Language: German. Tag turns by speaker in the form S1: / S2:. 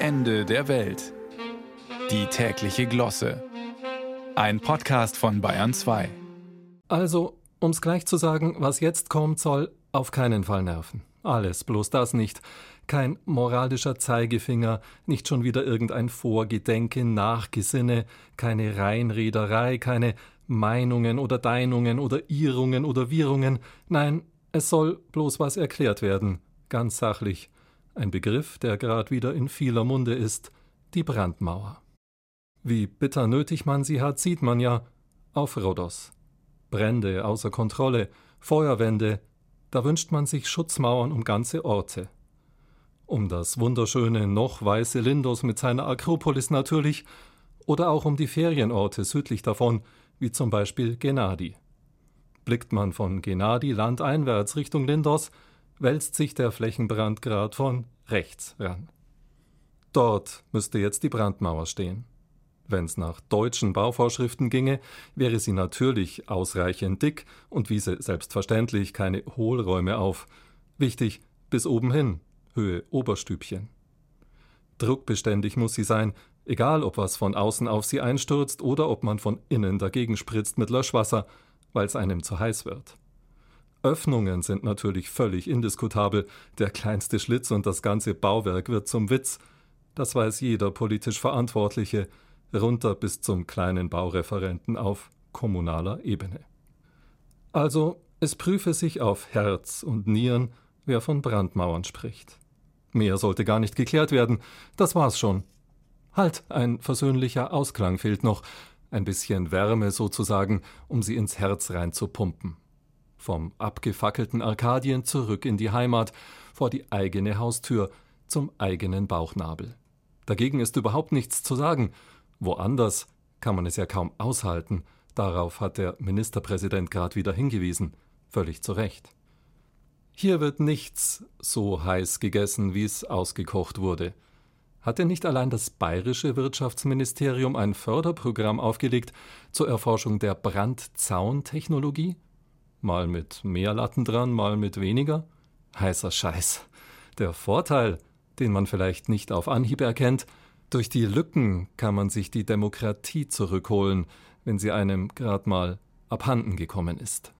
S1: Ende der Welt. Die tägliche Glosse. Ein Podcast von Bayern 2.
S2: Also, um's gleich zu sagen, was jetzt kommt, soll auf keinen Fall nerven. Alles, bloß das nicht. Kein moralischer Zeigefinger, nicht schon wieder irgendein Vorgedenke, Nachgesinne, keine Reinrederei, keine Meinungen oder Deinungen oder Irrungen oder Wirrungen. Nein, es soll bloß was erklärt werden, ganz sachlich. Ein Begriff, der gerade wieder in vieler Munde ist, die Brandmauer. Wie bitter nötig man sie hat, sieht man ja auf Rhodos. Brände außer Kontrolle, Feuerwände, da wünscht man sich Schutzmauern um ganze Orte. Um das wunderschöne, noch weiße Lindos mit seiner Akropolis natürlich, oder auch um die Ferienorte südlich davon, wie zum Beispiel Gennadi. Blickt man von Gennadi landeinwärts Richtung Lindos, wälzt sich der Flächenbrand grad von rechts ran. Dort müsste jetzt die Brandmauer stehen. Wenn's nach deutschen Bauvorschriften ginge, wäre sie natürlich ausreichend dick und wiese selbstverständlich keine Hohlräume auf. Wichtig, bis oben hin, Höhe Oberstübchen. Druckbeständig muss sie sein, egal ob was von außen auf sie einstürzt oder ob man von innen dagegen spritzt mit Löschwasser, weil's einem zu heiß wird. Öffnungen sind natürlich völlig indiskutabel, der kleinste Schlitz und das ganze Bauwerk wird zum Witz. Das weiß jeder politisch Verantwortliche, runter bis zum kleinen Baureferenten auf kommunaler Ebene. Also, es prüfe sich auf Herz und Nieren, wer von Brandmauern spricht. Mehr sollte gar nicht geklärt werden, das war's schon. Halt, ein versöhnlicher Ausklang fehlt noch, ein bisschen Wärme sozusagen, um sie ins Herz reinzupumpen. Vom abgefackelten Arkadien zurück in die Heimat, vor die eigene Haustür, zum eigenen Bauchnabel. Dagegen ist überhaupt nichts zu sagen, Woanders kann man es ja kaum aushalten. Darauf hat der Ministerpräsident gerade wieder hingewiesen. Völlig zu Recht. Hier wird nichts so heiß gegessen, wie es ausgekocht wurde. Hat denn nicht allein das bayerische Wirtschaftsministerium ein Förderprogramm aufgelegt zur Erforschung der Brandzauntechnologie? Mal mit mehr Latten dran, mal mit weniger? Heißer Scheiß. Der Vorteil, den man vielleicht nicht auf Anhieb erkennt, durch die Lücken kann man sich die Demokratie zurückholen, wenn sie einem grad mal abhanden gekommen ist.